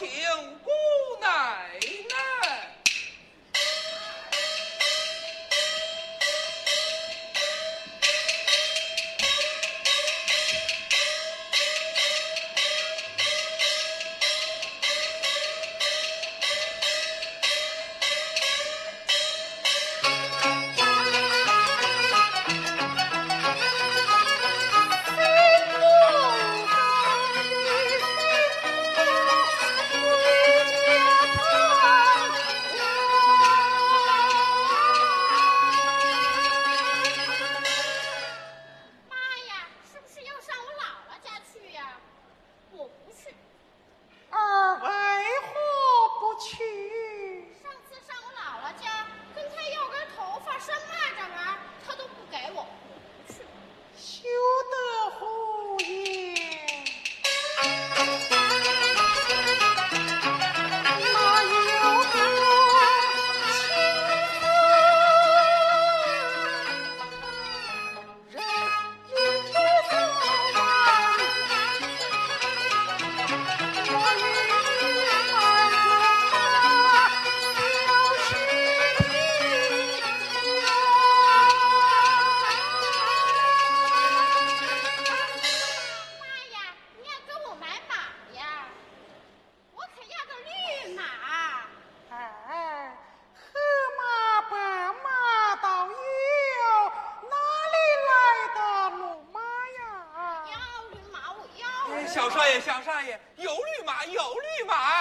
que eu 小少爷有绿马，有绿马。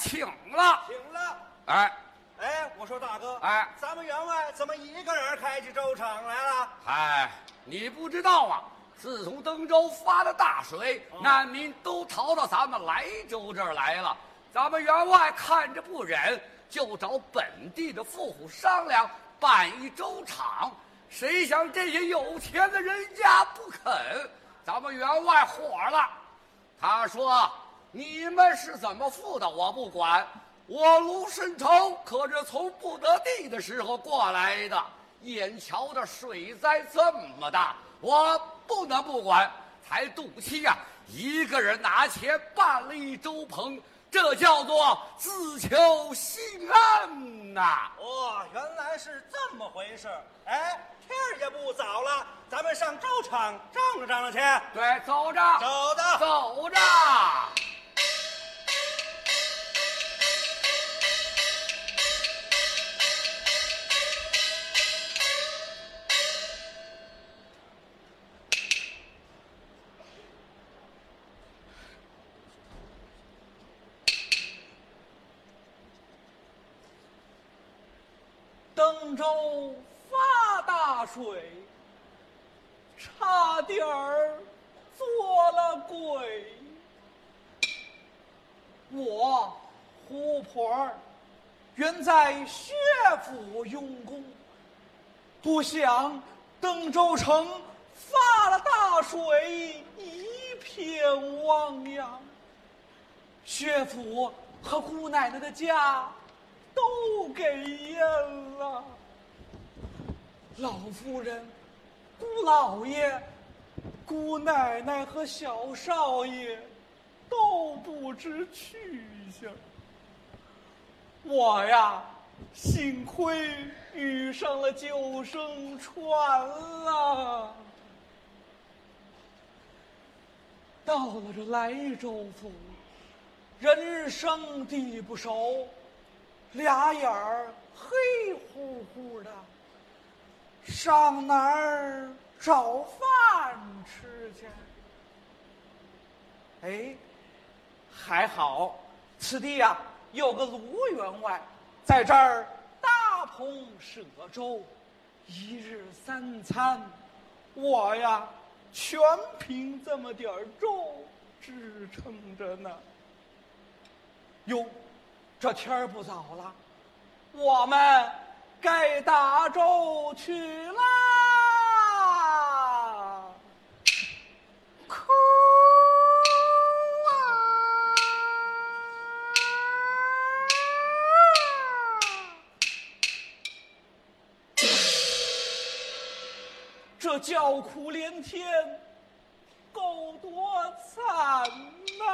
请了。请了。哎，哎，我说大哥，哎咱们员外怎么一个人开起粥厂来了？嗨，你不知道啊！自从登州发了大水，难民都逃到咱们莱州这儿来了。咱们员外看着不忍，就找本地的富户商量办一粥厂。谁想这些有钱的人家不肯，咱们员外火了。他说：“你们是怎么富的，我不管。我卢申仇可是从不得地的时候过来的，眼瞧着水灾这么大，我不能不管。才赌气呀、一个人拿钱办了一粥棚，这叫做自求心安呐、哦，原来是这么回事。哎，天儿也不早了，咱们上粥厂张罗张罗去。对，走着，走着。走着。水，差点儿做了鬼。我胡婆儿原在薛府用功，不想登州城发了大水，一片汪洋。薛府和姑奶奶的家都给淹了。老夫人、姑老爷、姑奶奶和小少爷都不知去向。我呀，幸亏遇上了救生船了。到了这莱州府，人生地不熟，俩眼儿黑乎乎的，上哪儿找饭吃去？哎，还好，此地呀、有个卢员外，在这儿大棚舍粥，一日三餐，我呀全凭这么点儿粥支撑着呢。哟，这天儿不早了，我们该打粥去啦。哭啊！这叫苦连天，够多惨呐、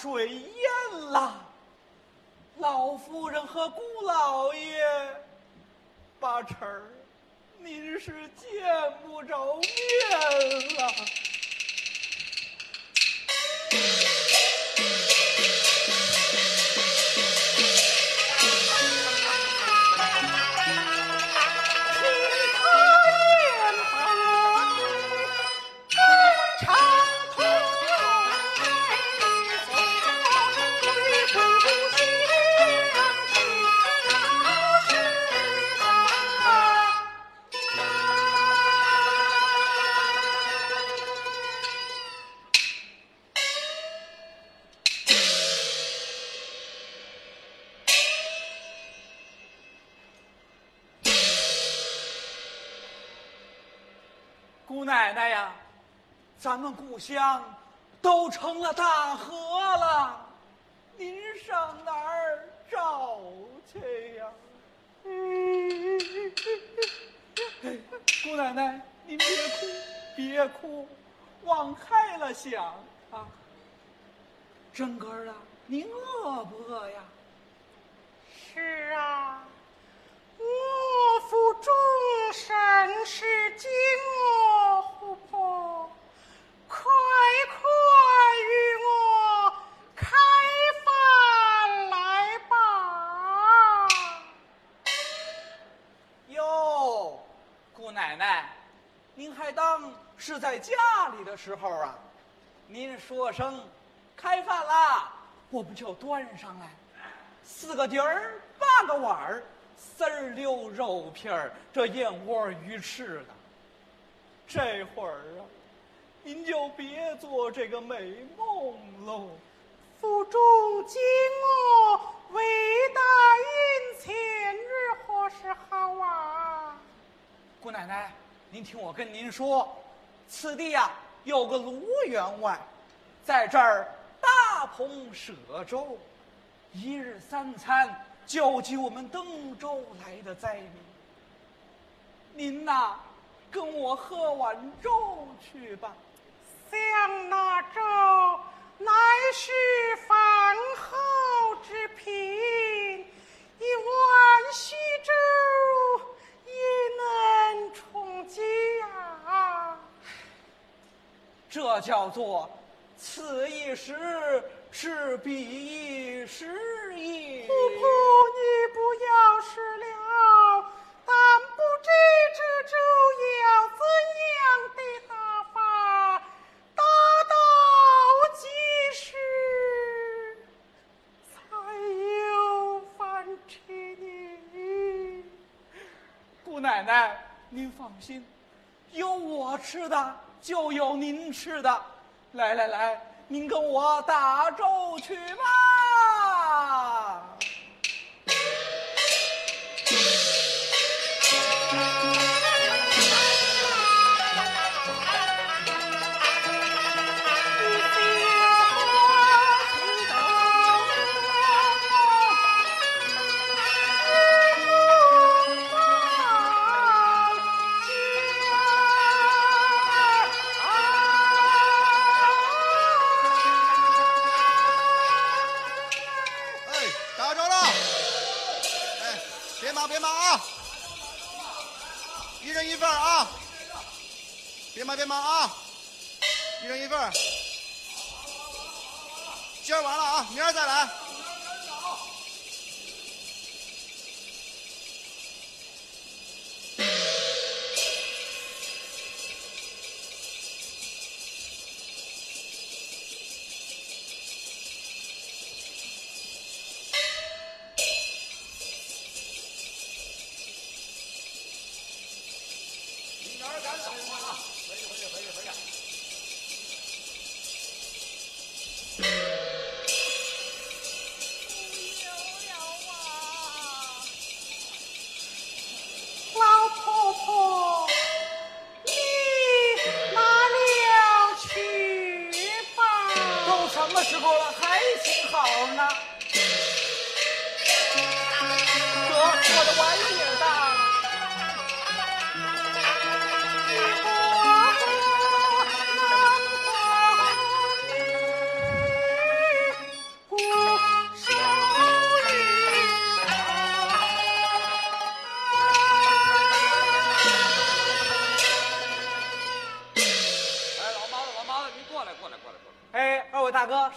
水淹了，老夫人和姑老爷八成您是见不着面了。咱们故乡都成了大河了，您上哪儿找去呀？姑奶奶，您别哭，别哭，往开了想啊。真哥儿啊，您饿不饿呀？是啊，我负终身是经我虎婆，快快与我开饭来吧！哟，姑奶奶，您还当是在家里的时候啊？您说声开饭啦，我们就端上来，四个碟儿，八个碗儿，丝儿溜肉片儿，这燕窝鱼翅的。这会儿啊，您就别做这个美梦喽。府中今我为大运前日何时好啊？姑奶奶，您听我跟您说，此地呀、有个卢员外，在这儿大棚舍粥，一日三餐救济我们登州来的灾民。您呐，跟我喝碗粥去吧。想那粥乃是饭后之品，一碗稀粥也能充饥啊！这叫做此一时，是彼一时也。婆婆，你不要失了，但不知这粥要怎样的打法，打到几时才有饭吃呢？姑奶奶，您放心，有我吃的就有您吃的。来来来，您跟我打粥去吧。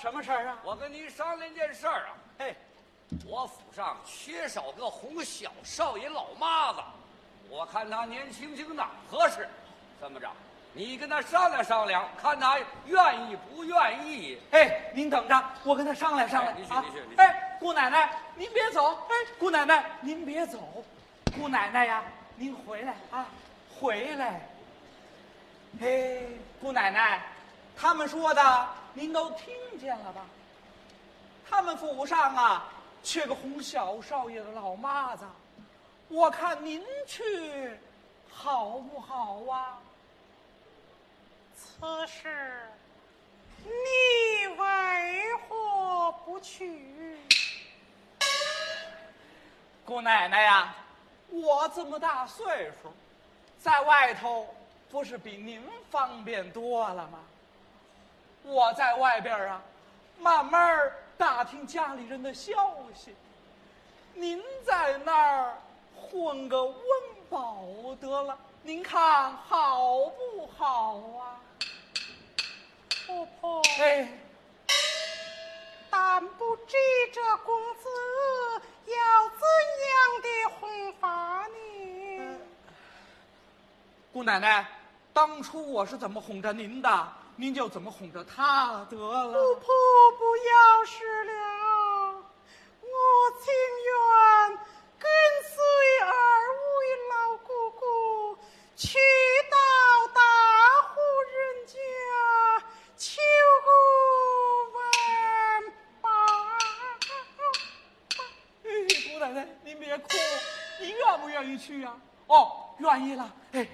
什么事儿啊？我跟您商量件事儿啊。嘿，我府上缺少个红小少爷老妈子，我看他年轻轻的合适。这么着，你跟他商量商量，看他愿意不愿意。哎，您等着，我跟他商量商量。哎你去啊你去你去哎，姑奶奶，您别走。哎，姑奶奶，您别走。姑奶奶呀，您回来啊，回来。嘿，姑奶奶，他们说的您都听见了吧？他们府上啊，缺个哄小少爷的老妈子，我看您去好不好啊？此事你为何不去？姑奶奶呀，我这么大岁数，在外头不是比您方便多了吗？我在外边啊，慢慢打听家里人的消息。您在那儿混个温饱得了，您看好不好啊？婆婆，哎，但不知这公子要怎样的哄法呢？姑奶奶，当初我是怎么哄着您的，您就怎么哄着他得了。姑婆不要事了，我情愿跟随二位老姑姑去到大户人家求个温饱。姑奶奶，您别哭，你愿不愿意去呀、哦，愿意了。哎，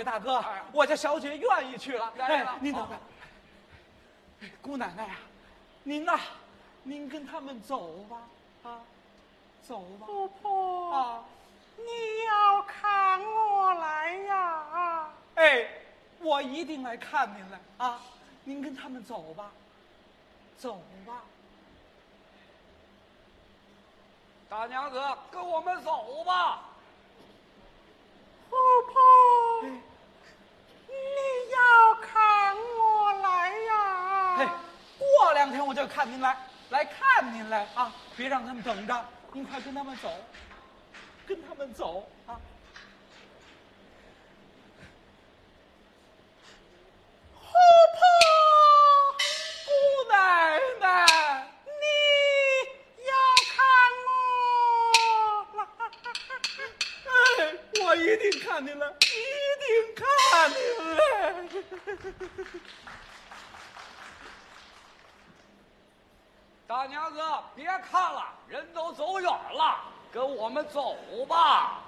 位大哥，我家小姐愿意去了。哎，您等好着。哎，姑奶奶呀、您呐、您跟他们走吧，啊，走吧。婆婆，啊，你要看我来呀！哎，我一定来看您来啊！您跟他们走吧，走吧。大娘子，跟我们走吧。婆婆，你要看我来呀！嘿，过两天我就看您来，来看您来啊！别让他们等着，您快跟他们走，跟他们走啊！婆婆，姑奶奶，你要看我来。哎，我一定看您来，一定看您来。大娘子，别看了，人都走远了，跟我们走吧。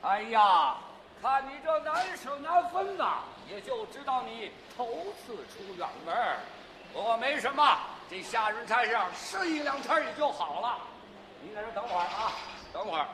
哎呀，看你这难舍难分呐，也就知道你头次出远门儿。不过没什么，这下人差事适应两天也就好了。你在这等会儿啊，等会儿。